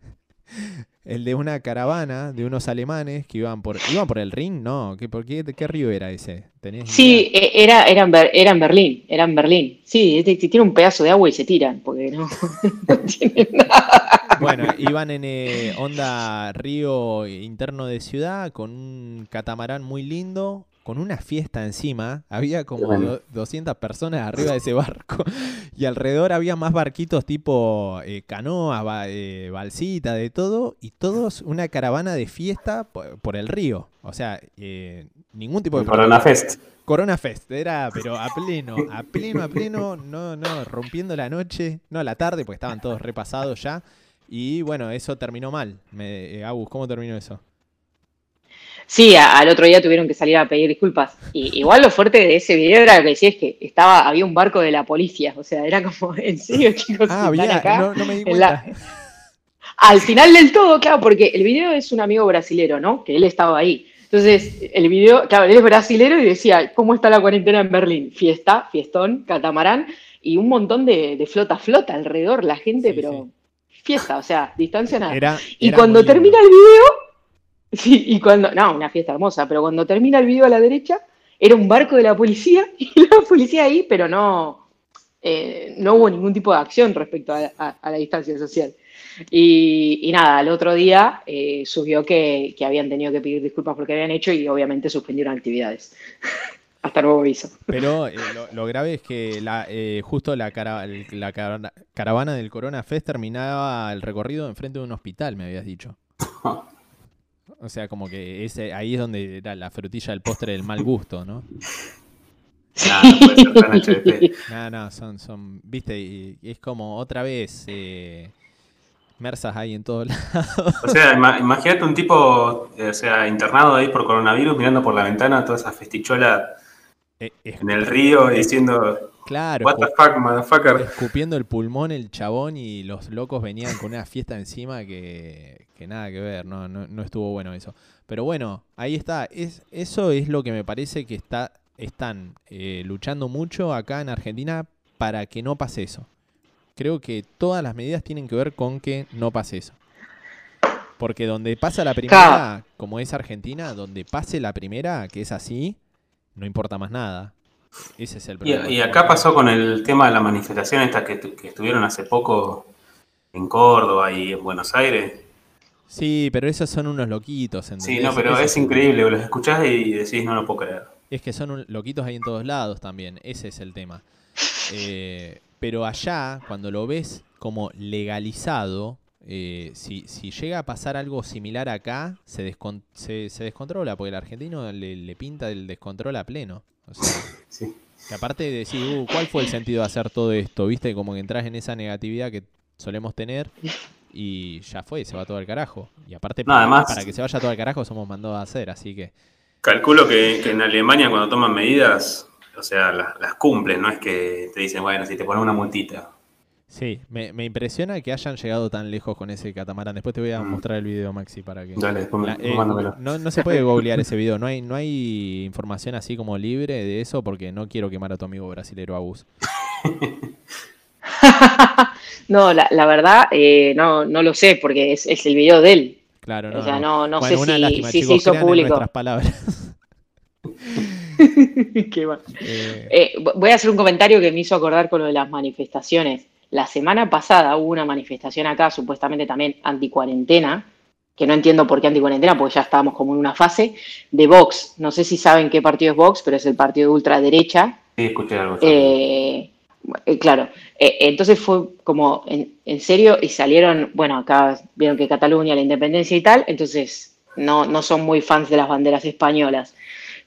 el de una caravana de unos alemanes que iban por iban por el ring, ¿no? ¿Qué, por qué, ¿Qué río era ese? ¿Tenés Sí, idea? eh, era, era, en, Ber- era en Berlín, era en Berlín. Sí, tiene un pedazo de agua y se tiran, porque no, no tienen nada. Bueno, iban en eh, onda río interno de ciudad con un catamarán muy lindo, con una fiesta encima. Había como do- 200 personas arriba de ese barco y alrededor había más barquitos tipo eh, canoas, ba- eh, balsita, de todo y todos una caravana de fiesta por, por el río. O sea, eh, ningún tipo de Corona Fest. Corona Fest, era, pero a pleno, a pleno, a pleno, no, no, rompiendo la noche, no, la tarde, porque estaban todos repasados ya. Y bueno, eso terminó mal. Me, eh, Agus, ¿cómo terminó eso? Sí, a- al otro día tuvieron que salir a pedir disculpas. Y, igual lo fuerte de ese video era lo que decía es que estaba, había un barco de la policía. O sea, era como, en serio, chicos, Ah, están había, acá. no, no me di la-. Al final del todo, claro, porque el video es un amigo brasilero, ¿no? Que él estaba ahí. Entonces, el video, claro, él es brasilero y decía, ¿cómo está la cuarentena en Berlín? Fiesta, fiestón, catamarán y un montón de, de flota flota alrededor, la gente, Sí, pero fiesta, o sea, distancia nada. Era, y era cuando termina el video, sí, y cuando, no, una fiesta hermosa, pero cuando termina el video a la derecha, era un barco de la policía y la policía ahí, pero no, eh, no hubo ningún tipo de acción respecto a, a- a la distancia social. Y, y nada, al otro día eh, subió que, que habían tenido que pedir disculpas por lo que habían hecho y obviamente suspendieron actividades. Hasta nuevo aviso. Pero eh, lo, lo grave es que la, eh, justo la, cara- la cara- caravana del Corona Fest terminaba el recorrido enfrente de un hospital, me habías dicho. O sea, como que ese, ahí es donde era la frutilla del postre del mal gusto, ¿no? No puede ser tan HDP. No, no, son, son, viste, y es como otra vez, eh, Mersas hay en todos lados. O sea, ima- imagínate un tipo, eh, o sea, internado ahí por coronavirus, mirando por la ventana toda esa festichola Eh, en el río diciendo, claro, what the escu- fuck, motherfucker. escupiendo el pulmón el chabón y los locos venían con una fiesta encima que, que nada que ver, no, no, no estuvo bueno eso. Pero bueno, ahí está, es, eso es lo que me parece que está, están eh, luchando mucho acá en Argentina para que no pase eso. Creo que todas las medidas tienen que ver con que no pase eso. Porque donde pasa la primera, como es Argentina, donde pase la primera, que es así, no importa más nada. Ese es el problema. y acá pasó con el tema de la manifestación esta que, tu- que estuvieron hace poco en Córdoba y en Buenos Aires. Sí, pero esos son unos loquitos. Sí, ¿entendés? no, pero es increíble, los escuchás y decís, no lo puedo creer. Es que son un- loquitos ahí en todos lados también. Ese es el tema. Eh, pero allá, cuando lo ves como legalizado, eh, si, si llega a pasar algo similar acá, se, descon- se, se descontrola, porque el argentino le, le pinta el descontrol a pleno. O sea, Sí. que aparte de decir, "Uh, ¿cuál fue el sentido de hacer todo esto? ¿Viste? Como que entras en esa negatividad que solemos tener y ya fue, se va todo al carajo. Y aparte, No, para, además- para que se vaya todo al carajo, somos mandados a hacer, así que Calculo que, en Alemania cuando toman medidas, o sea, las, cumplen, no es que te dicen, bueno, si te ponen una multita. Sí, me, impresiona que hayan llegado tan lejos con ese catamarán. Después te voy a mm. mostrar el video, Maxi, para que... Dale, después eh, no, no, se puede googlear ese video, no hay, no hay información así como libre de eso porque no quiero quemar a tu amigo brasilero Agus. no, la, la verdad, eh, no, no lo sé porque es, es el video de él. Claro, no. O sea, no, no, sé si, se hizo público. palabras. Qué eh. Eh, voy a hacer un comentario que me hizo acordar con lo de las manifestaciones. La semana pasada hubo una manifestación acá, supuestamente también anticuarentena, que no entiendo por qué anticuarentena, porque ya estábamos como en una fase, de Vox. No sé si saben qué partido es Vox, pero es el partido de ultraderecha. Sí, escuché algo. Eh, eh, claro, eh, entonces fue como en, serio y salieron, bueno, acá vieron que Cataluña, la independencia y tal, entonces no, no son muy fans de las banderas españolas.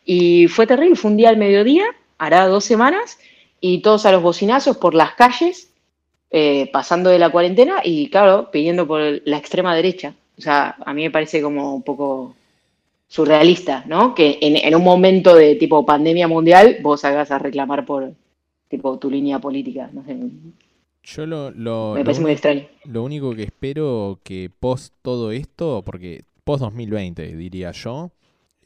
Y fue terrible, fue un día al mediodía, hará dos semanas, y todos a los bocinazos por las calles, eh, pasando de la cuarentena y, claro, pidiendo por la extrema derecha. O sea, a mí me parece como un poco surrealista, ¿no? Que en, en un momento de tipo pandemia mundial vos hagas a reclamar por, tipo tu línea política. No sé. Yo lo, lo me parece muy extraño. Lo único que espero que post todo esto, porque post 2020 diría yo,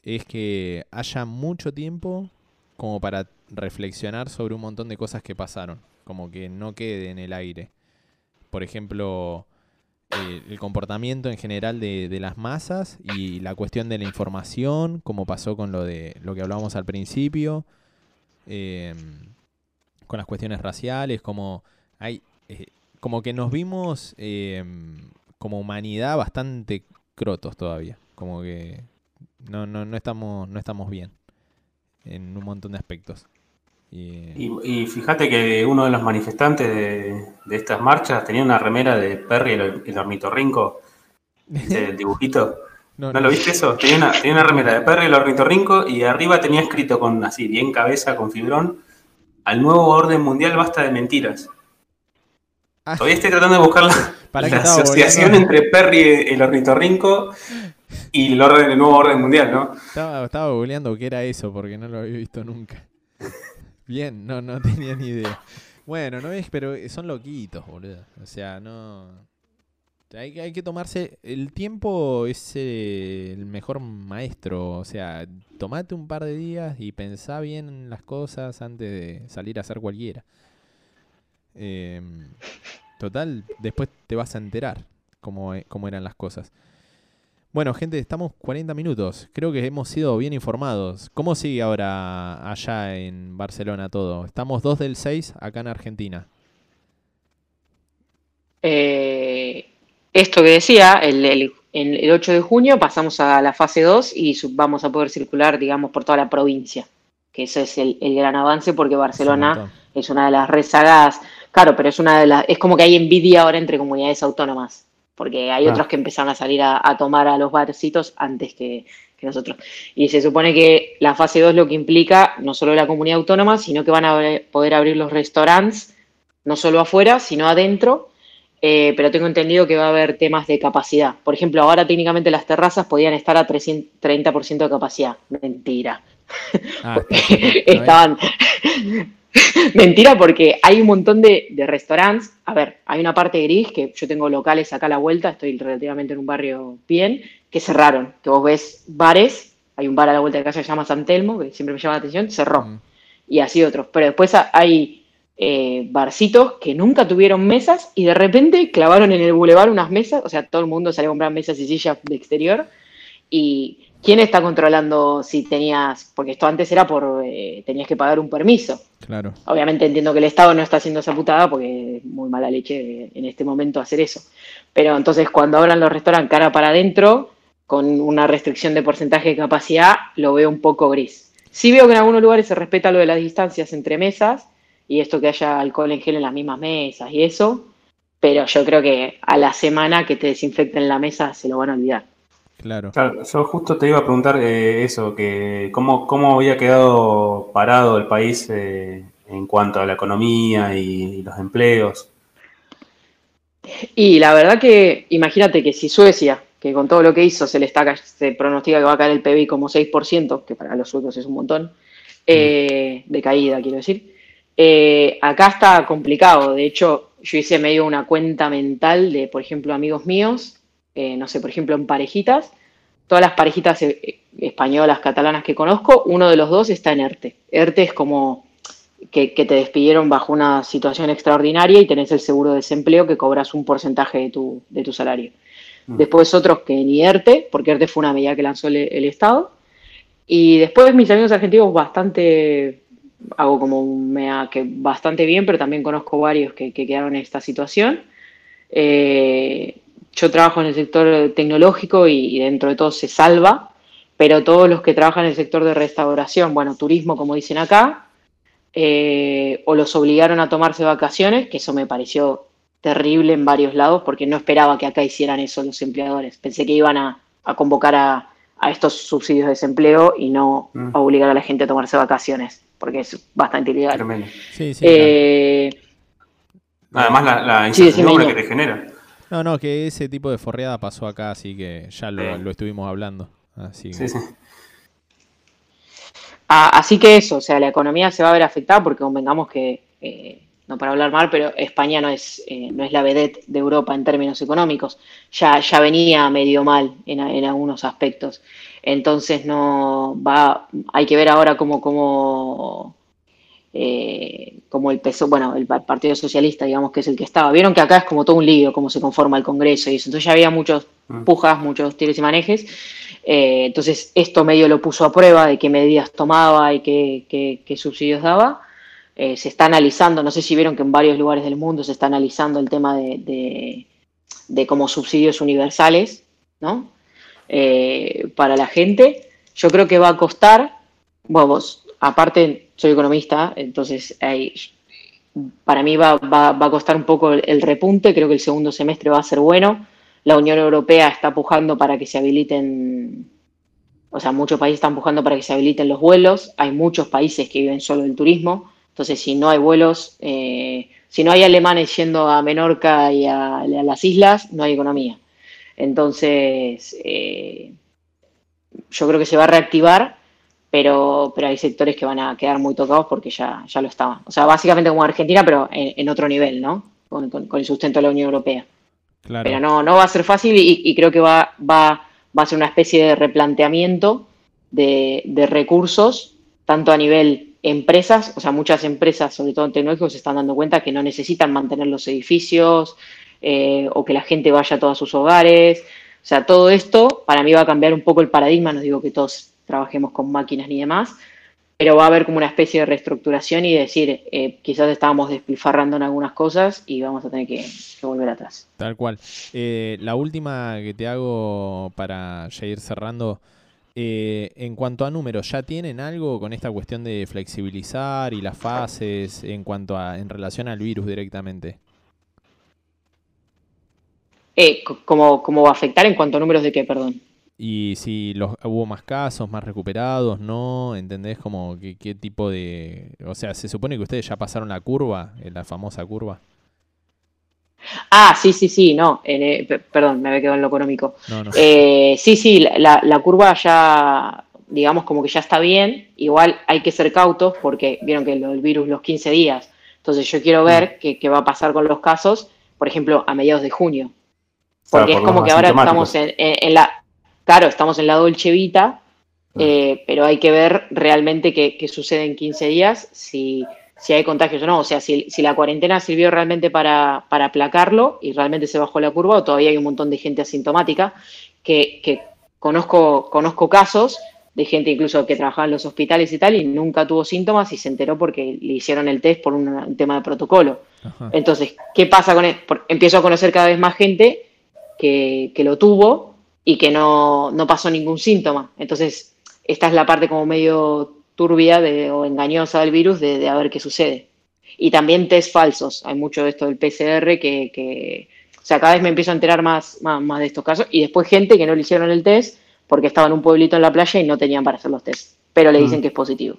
es que haya mucho tiempo como para reflexionar sobre un montón de cosas que pasaron, como que no quede en el aire. Por ejemplo, eh, el comportamiento en general de, las masas y la cuestión de la información, como pasó con lo de lo que hablábamos al principio. Eh, con las cuestiones raciales, como hay, eh, como que nos vimos eh, como humanidad bastante crotos todavía, como que no, no, no estamos, no estamos bien en un montón de aspectos. Y, fíjate que uno de los manifestantes de, estas marchas tenía una remera de Perry el, el ornitorrinco, el dibujito. No, lo viste eso? Tenía una, tenía una remera de Perry el ornitorrinco y arriba tenía escrito con así, bien cabeza, con fibrón, al nuevo orden mundial basta de mentiras. Ah. Todavía estoy tratando de buscar la, asociación entre Perry el ornitorrinco y el, orden, el nuevo orden mundial, ¿no? Estaba, estaba googleando qué era eso porque no lo había visto nunca. Bien, no, no tenía ni idea. Bueno, no es, pero son loquitos, boludo. O sea, no. Hay, hay que tomarse. El tiempo es eh, el mejor maestro. O sea, tomate un par de días y pensá bien las cosas antes de salir a hacer cualquiera. Em, total, después te vas a enterar cómo, e, cómo eran las cosas. Bueno, gente, estamos 40 minutos. Creo que hemos sido bien informados. ¿Cómo sigue ahora allá en Barcelona todo? Estamos 2 del 6 acá en Argentina. Eh, esto que decía, el, el, 8 de junio pasamos a la fase 2 y vamos a poder circular, digamos, por toda la provincia. Que ese es el, gran avance porque Barcelona es una de las rezagadas. Claro, pero es una de las. Es como que hay envidia ahora entre comunidades autónomas. Porque hay otros que empezaron a salir a, tomar a los barcitos antes que, que nosotros. Y se supone que la fase 2 lo que implica no solo la comunidad autónoma, sino que van a poder abrir los restaurantes, no solo afuera, sino adentro, eh, pero tengo entendido que va a haber temas de capacidad. Por ejemplo, ahora técnicamente las terrazas podían estar a 30% de capacidad. Mentira. Ah, Estaban. Mentira, porque hay un montón de, de restaurantes. A ver, hay una parte gris que yo tengo locales acá a la vuelta, estoy relativamente en un barrio bien, que cerraron. Que vos ves bares, hay un bar a la vuelta de casa que se llama San Telmo, que siempre me llama la atención, cerró. Mm. Y así otros. Pero después hay eh, barcitos que nunca tuvieron mesas y de repente clavaron en el bulevar unas mesas, o sea, todo el mundo salió a comprar mesas y sillas de exterior. ¿Y quién está controlando si tenías, porque esto antes era por, eh, tenías que pagar un permiso? Claro. Obviamente entiendo que el Estado no está haciendo esa putada porque es muy mala leche en este momento hacer eso. Pero entonces cuando abran los restaurantes cara para adentro, con una restricción de porcentaje de capacidad, lo veo un poco gris. Sí veo que en algunos lugares se respeta lo de las distancias entre mesas, y esto que haya alcohol en gel en las mismas mesas y eso, pero yo creo que a la semana que te desinfecten la mesa se lo van a olvidar. Claro. yo justo te iba a preguntar eh, eso, que cómo, cómo había quedado parado el país eh, en cuanto a la economía y, los empleos. Y la verdad que, imagínate que si Suecia, que con todo lo que hizo se le está se pronostica que va a caer el PBI como 6%, que para los suecos es un montón, eh, de caída, quiero decir. Eh, acá está complicado. De hecho, yo hice medio una cuenta mental de, por ejemplo, amigos míos, eh, no sé, por ejemplo, en parejitas. Todas las parejitas españolas, catalanas que conozco, uno de los dos está en ERTE. ERTE es como que, te despidieron bajo una situación extraordinaria y tenés el seguro de desempleo que cobras un porcentaje de tu, de tu salario. Mm. Después otros que ni ERTE, porque ERTE fue una medida que lanzó el, Estado. Y después mis amigos argentinos bastante, hago como un mea que bastante bien, pero también conozco varios que, quedaron en esta situación. Eh, yo trabajo en el sector tecnológico y, dentro de todo se salva, pero todos los que trabajan en el sector de restauración, bueno, turismo como dicen acá, eh, o los obligaron a tomarse vacaciones, que eso me pareció terrible en varios lados porque no esperaba que acá hicieran eso los empleadores. Pensé que iban a, convocar a, estos subsidios de desempleo y no mm. a obligar a la gente a tomarse vacaciones, porque es bastante ilegal. Sí, sí, eh, Además, la, la incertidumbre que te genera. No, no, que ese tipo de forreada pasó acá, así que ya lo, estuvimos hablando. Así Sí, sí. Ah, así que eso, o sea, la economía se va a ver afectada porque convengamos que eh, no para hablar mal, pero España no es, eh, no es la vedette de Europa en términos económicos. Ya, ya venía medio mal en, algunos aspectos. Entonces no va, hay que ver ahora cómo, cómo, eh, el peso, bueno, el Partido Socialista, digamos que es el que estaba. Vieron que acá es como todo un lío, cómo se conforma el Congreso y eso. Entonces ya había muchos mm. pujas, muchos tires y manejes. Eh, entonces esto medio lo puso a prueba de qué medidas tomaba y qué, qué subsidios daba. Eh, se está analizando, no sé si vieron que en varios lugares del mundo se está analizando el tema de, de, como subsidios universales, ¿no? Para la gente. Yo creo que va a costar, bueno, vos, aparte soy economista, entonces para mí va, va, a costar un poco el, repunte, creo que el segundo semestre va a ser bueno. La Unión Europea está pujando para que se habiliten, o sea, muchos países están pujando para que se habiliten los vuelos, hay muchos países que viven solo del turismo, entonces, si no hay vuelos, eh, si no hay alemanes yendo a Menorca y a, las islas, no hay economía. Entonces, eh, yo creo que se va a reactivar, pero, pero hay sectores que van a quedar muy tocados porque ya, ya lo estaban. O sea, básicamente como Argentina, pero en, otro nivel, ¿no? Con, el sustento de la Unión Europea. Pero no, no va a ser fácil y, creo que va, va, va, a ser una especie de replanteamiento de, de recursos, tanto a nivel empresas, o sea, muchas empresas, sobre todo en tecnológicos, se están dando cuenta que no necesitan mantener los edificios eh, o que la gente vaya a todos sus hogares. O sea, todo esto para mí va a cambiar un poco el paradigma, no digo que todos trabajemos con máquinas ni demás, pero va a haber como una especie de reestructuración y decir, eh, quizás estábamos despilfarrando en algunas cosas y vamos a tener que, volver atrás. Tal cual. Eh, la última que te hago para ya ir cerrando eh, en cuanto a números, ¿ya tienen algo con esta cuestión de flexibilizar y las fases en cuanto a en relación al virus directamente? Eh, ¿cómo, va a afectar en cuanto a números de qué, perdón? Y si los, hubo más casos, más recuperados, ¿no? ¿Entendés como qué tipo de... O sea, se supone que ustedes ya pasaron la curva, eh, la famosa curva. Ah, sí, sí, sí, no, eh, perdón, me había quedado en lo económico. Eh, sí, sí, la, curva ya, digamos, como que ya está bien. Igual hay que ser cautos porque vieron que el virus los 15 días. Entonces yo quiero ver mm. qué, va a pasar con los casos, por ejemplo, a mediados de junio. Porque es como que ahora estamos en, la, claro, estamos en la Dolce Vita, eh, pero hay que ver realmente qué, qué sucede en 15 días, si si hay contagios o no. O sea, si, la cuarentena sirvió realmente para, para, aplacarlo y realmente se bajó la curva, o todavía hay un montón de gente asintomática, que, conozco, conozco casos de gente incluso que trabajaba en los hospitales y tal y nunca tuvo síntomas y se enteró porque le hicieron el test por un, tema de protocolo. Entonces, ¿qué pasa con él? Empiezo a conocer cada vez más gente que, que lo tuvo y que no, no pasó ningún síntoma. Entonces, esta es la parte como medio turbia de, o engañosa del virus de, a ver qué sucede. Y también test falsos. Hay mucho de esto del PCR que, o sea, cada vez me empiezo a enterar más, más, de estos casos. Y después gente que no le hicieron el test porque estaba en un pueblito en la playa y no tenían para hacer los test. Pero le dicen mm. que es positivo.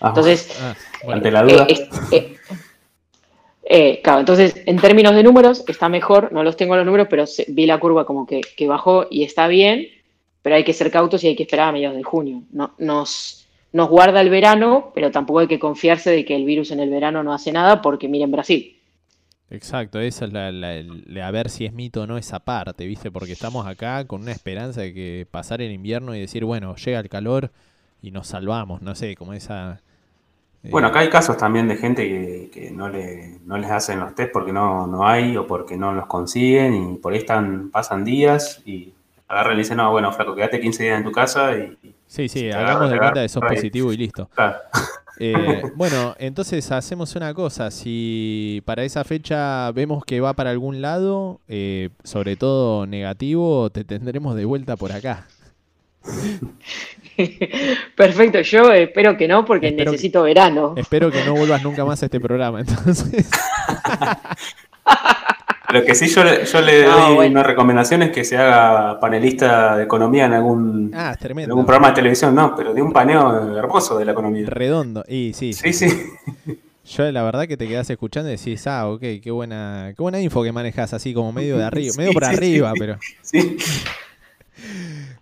Ah, Entonces, ah, ante la duda. Eh, eh, Eh, claro, entonces en términos de números está mejor, no los tengo los números, pero se- vi la curva como que, bajó y está bien, pero hay que ser cautos y hay que esperar a mediados de junio. No, nos, nos guarda el verano, pero tampoco hay que confiarse de que el virus en el verano no hace nada, porque miren Brasil. Exacto, esa es la, la- el- a ver si es mito o no esa parte, ¿viste? Porque estamos acá con una esperanza de que pasar el invierno y decir, bueno, llega el calor y nos salvamos, no sé, como esa... eh, Bueno, acá hay casos también de gente que, que no, le, no les hacen los test porque no, no hay o porque no los consiguen y por ahí están, pasan días y agarran y dicen, no, bueno, flaco, quédate 15 días en tu casa y... Sí, sí, hagamos de cuenta que sos positivo y listo. Claro. Eh, bueno, entonces hacemos una cosa, si para esa fecha vemos que va para algún lado, eh, sobre todo negativo, te tendremos de vuelta por acá. Perfecto, yo espero que no, porque Espero que- necesito verano. Espero que no vuelvas nunca más a este programa, entonces. Lo que sí yo, le- yo le No, doy bueno. una recomendación es que se haga panelista de economía en algún, Ah, en algún programa de televisión, no, pero de un paneo hermoso de la economía. Redondo. Y sí, Sí, sí. Yo la verdad que te quedas escuchando y decís, ah, ok, qué buena, qué buena info que manejas así como medio de arriba, medio sí, arriba, sí. pero. sí.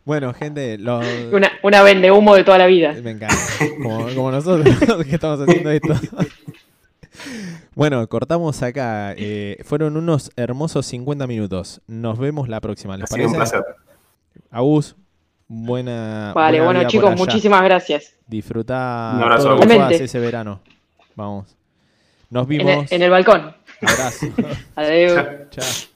Bueno, gente, lo, Una, una vende humo de toda la vida. me encanta. Como, como nosotros que estamos haciendo esto. Bueno, cortamos acá. Eh, fueron unos hermosos 50 minutos. Nos vemos la próxima. ¿Les Ha sido un parece? placer. Agus, buena. Vale, buena bueno vida por chicos, allá. muchísimas gracias. Disfrutá Un abrazo, ese verano. Vamos. Nos En el, vimos. en el balcón. Abrazo. Adiós. Chao. Chao.